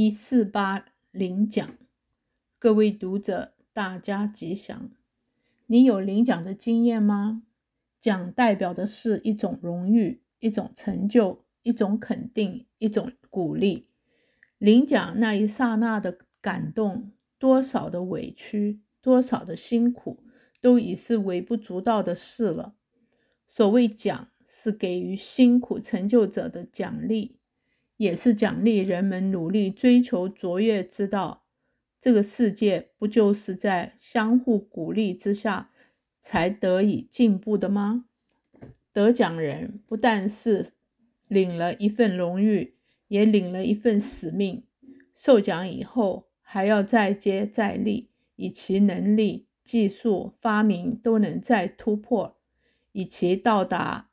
一四八领奖，各位读者，大家吉祥。你有领奖的经验吗？奖代表的是一种荣誉、一种成就、一种肯定、一种鼓励。领奖那一刹那的感动，多少的委屈，多少的辛苦，都已是微不足道的事了。所谓奖，是给予辛苦成就者的奖励。也是奖励人们努力追求卓越之道。这个世界不就是在相互鼓励之下才得以进步的吗？得奖人不但是领了一份荣誉，也领了一份使命。受奖以后，还要再接再厉，以其能力、技术、发明都能再突破，以其到达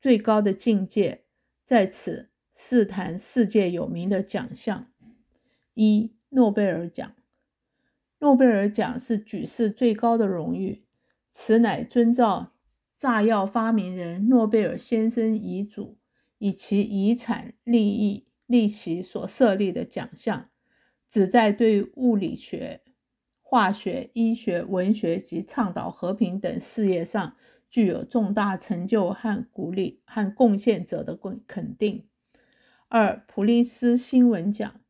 最高的境界。在此。四坛世界有名的奖项：一、诺贝尔奖。诺贝尔奖是举世最高的荣誉，此乃遵照炸药发明人诺贝尔先生遗嘱，以其遗产利益利息所设立的奖项，旨在对物理学、化学、医学、文学及倡导和平等事业上具有重大成就和鼓励和贡献者的肯肯定。二、普利斯新闻奖。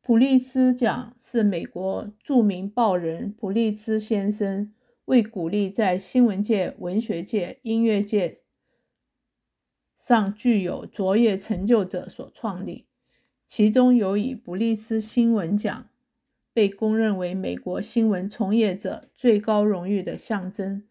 普利斯奖是美国著名报人普利兹先生为鼓励在新闻界、文学界、音乐界上具有卓越成就者所创立。其中有以普利斯新闻奖被公认为美国新闻从业者最高荣誉的象征。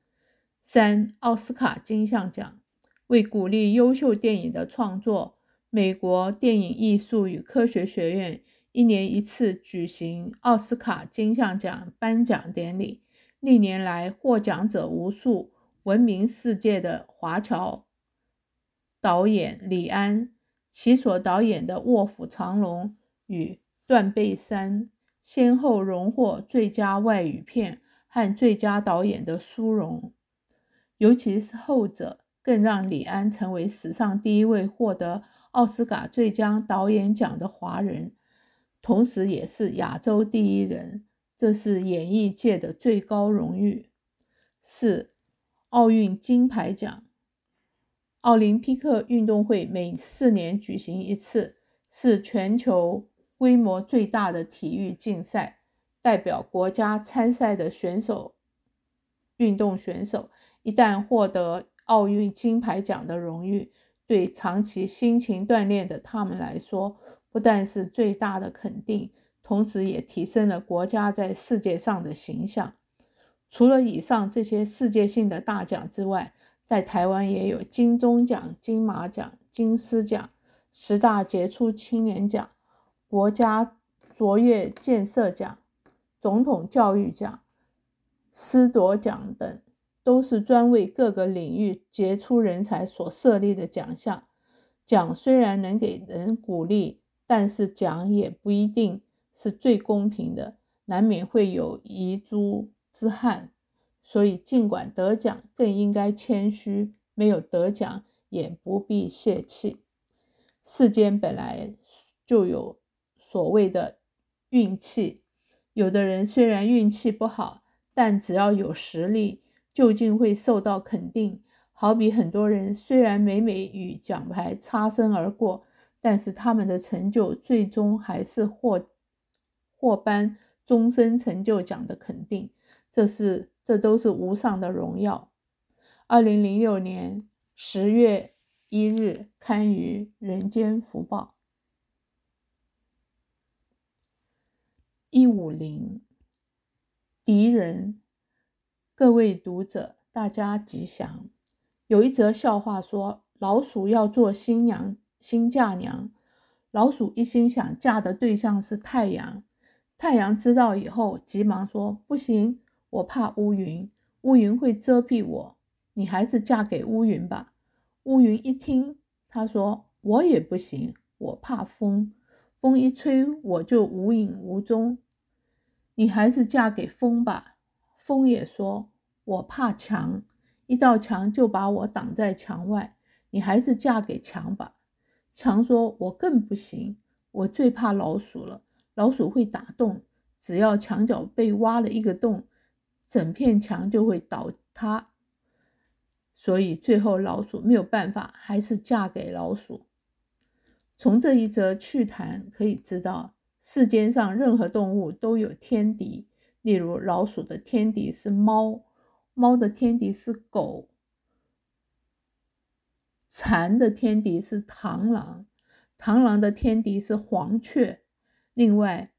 三、奥斯卡金像奖为鼓励优秀电影的创作。美国电影艺术与科学学院一年一次举行奥斯卡金像奖颁奖典礼，历年来获奖者无数，闻名世界的华侨导演李安，其所导演的《卧虎藏龙》与《断背山》先后荣获最佳外语片和最佳导演的殊荣，尤其是后者，更让李安成为史上第一位获得奥斯卡最佳导演奖的华人，同时也是亚洲第一人，这是演艺界的最高荣誉。四、奥运金牌奖。奥林匹克运动会每四年举行一次，是全球规模最大的体育竞赛，代表国家参赛的选手、运动选手一旦获得奥运金牌奖的荣誉。对长期辛勤锻炼的他们来说，不但是最大的肯定，同时也提升了国家在世界上的形象。除了以上这些世界性的大奖之外，在台湾也有金钟奖、金马奖、金狮奖、十大杰出青年奖、国家卓越建设奖、总统教育奖、师铎奖等。都是专为各个领域杰出人才所设立的奖项。奖虽然能给人鼓励，但是奖也不一定是最公平的，难免会有遗珠之憾。所以，尽管得奖，更应该谦虚；没有得奖，也不必泄气。世间本来就有所谓的运气，有的人虽然运气不好，但只要有实力。究竟会受到肯定，好比很多人虽然每每与奖牌擦身而过，但是他们的成就最终还是获获颁终身成就奖的肯定，这是这都是无上的荣耀。二零零六年十月一日刊于《人间福报》。一五零敌人。各位读者，大家吉祥。有一则笑话说，老鼠要做新娘、新嫁娘。老鼠一心想嫁的对象是太阳。太阳知道以后，急忙说：“不行，我怕乌云，乌云会遮蔽我。你还是嫁给乌云吧。”乌云一听，他说：“我也不行，我怕风，风一吹我就无影无踪。你还是嫁给风吧。”风也说：“我怕墙，一道墙就把我挡在墙外。你还是嫁给墙吧。”墙说：“我更不行，我最怕老鼠了，老鼠会打洞，只要墙角被挖了一个洞，整片墙就会倒塌。所以最后老鼠没有办法，还是嫁给老鼠。从这一则趣谈可以知道，世间上任何动物都有天敌，例如老鼠的天敌是猫，猫的天敌是狗，蝉的天敌是螳螂。螳螂的天敌是黄雀，另外，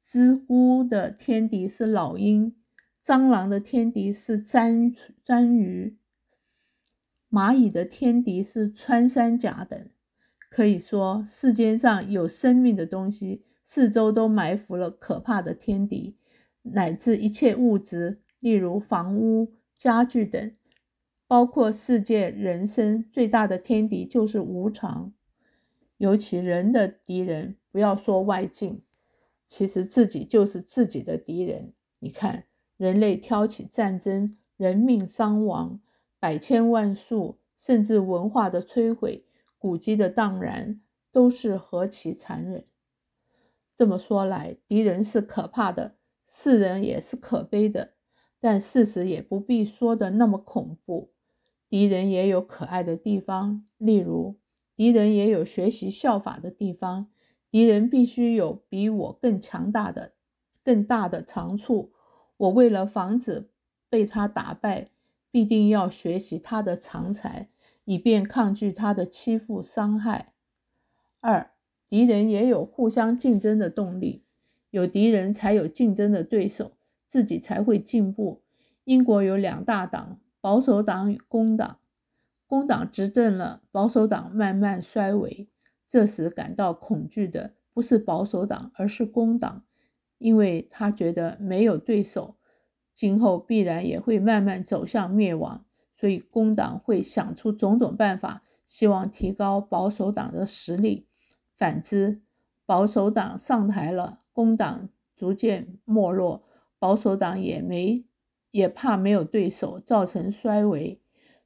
知乎的天敌是老鹰，蟑螂的天敌是鰹鰹鱼，蚂蚁的天敌是穿山甲等。可以说，世间上有生命的东西，四周都埋伏了可怕的天敌，乃至一切物质，例如房屋、家具等，包括世界人生最大的天敌就是无常。尤其人的敌人，不要说外境，其实自己就是自己的敌人。你看，人类挑起战争，人命伤亡，百千万数，甚至文化的摧毁，古迹的荡然，都是何其残忍！这么说来，敌人是可怕的，世人也是可悲的，但事实也不必说的那么恐怖。敌人也有可爱的地方，例如。敌人也有学习效法的地方，敌人必须有比我更强大的、更大的长处。我为了防止被他打败，必定要学习他的长才，以便抗拒他的欺负伤害。二，敌人也有互相竞争的动力，有敌人才有竞争的对手，自己才会进步。英国有两大党，保守党与工党。工党执政了，保守党慢慢衰微。这时感到恐惧的不是保守党，而是工党，因为他觉得没有对手，今后必然也会慢慢走向灭亡。所以工党会想出种种办法，希望提高保守党的实力。反之，保守党上台了，工党逐渐没落，保守党也没也怕没有对手，造成衰微。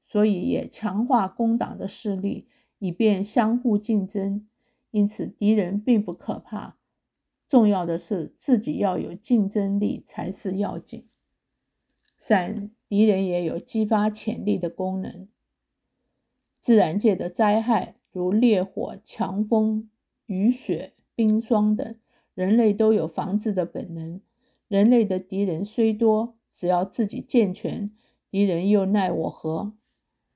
所以也强化工党的势力，以便相互竞争。因此，敌人并不可怕，重要的是自己要有竞争力才是要紧。三，敌人也有激发潜力的功能。自然界的灾害，如烈火、强风、雨雪、冰霜等，人类都有防治的本能。人类的敌人虽多，只要自己健全，敌人又奈我何？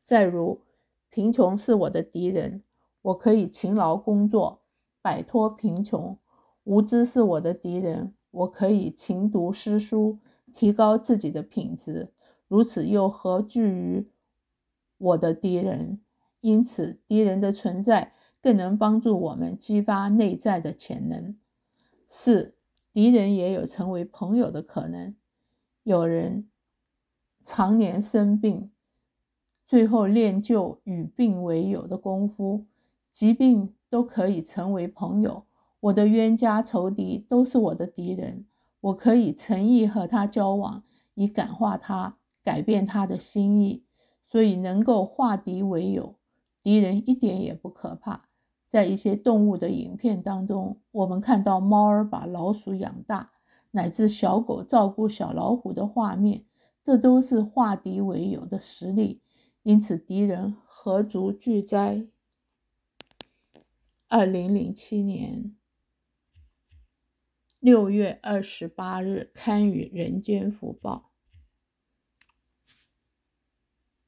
再如，贫穷是我的敌人，我可以勤劳工作，摆脱贫穷；无知是我的敌人，我可以勤读诗书，提高自己的品质。如此又何惧于我的敌人？因此，敌人的存在更能帮助我们激发内在的潜能。四，敌人也有成为朋友的可能。有人常年生病。最后练就与病为友的功夫，疾病都可以成为朋友。我的冤家仇敌都是我的敌人，我可以诚意和他交往，以感化他，改变他的心意。所以能够化敌为友，敌人一点也不可怕。在一些动物的影片当中，我们看到猫儿把老鼠养大，乃至小狗照顾小老虎的画面，这都是化敌为友的实例。因此，敌人何足惧哉？二零零七年六月二十八日刊于《人间福报》。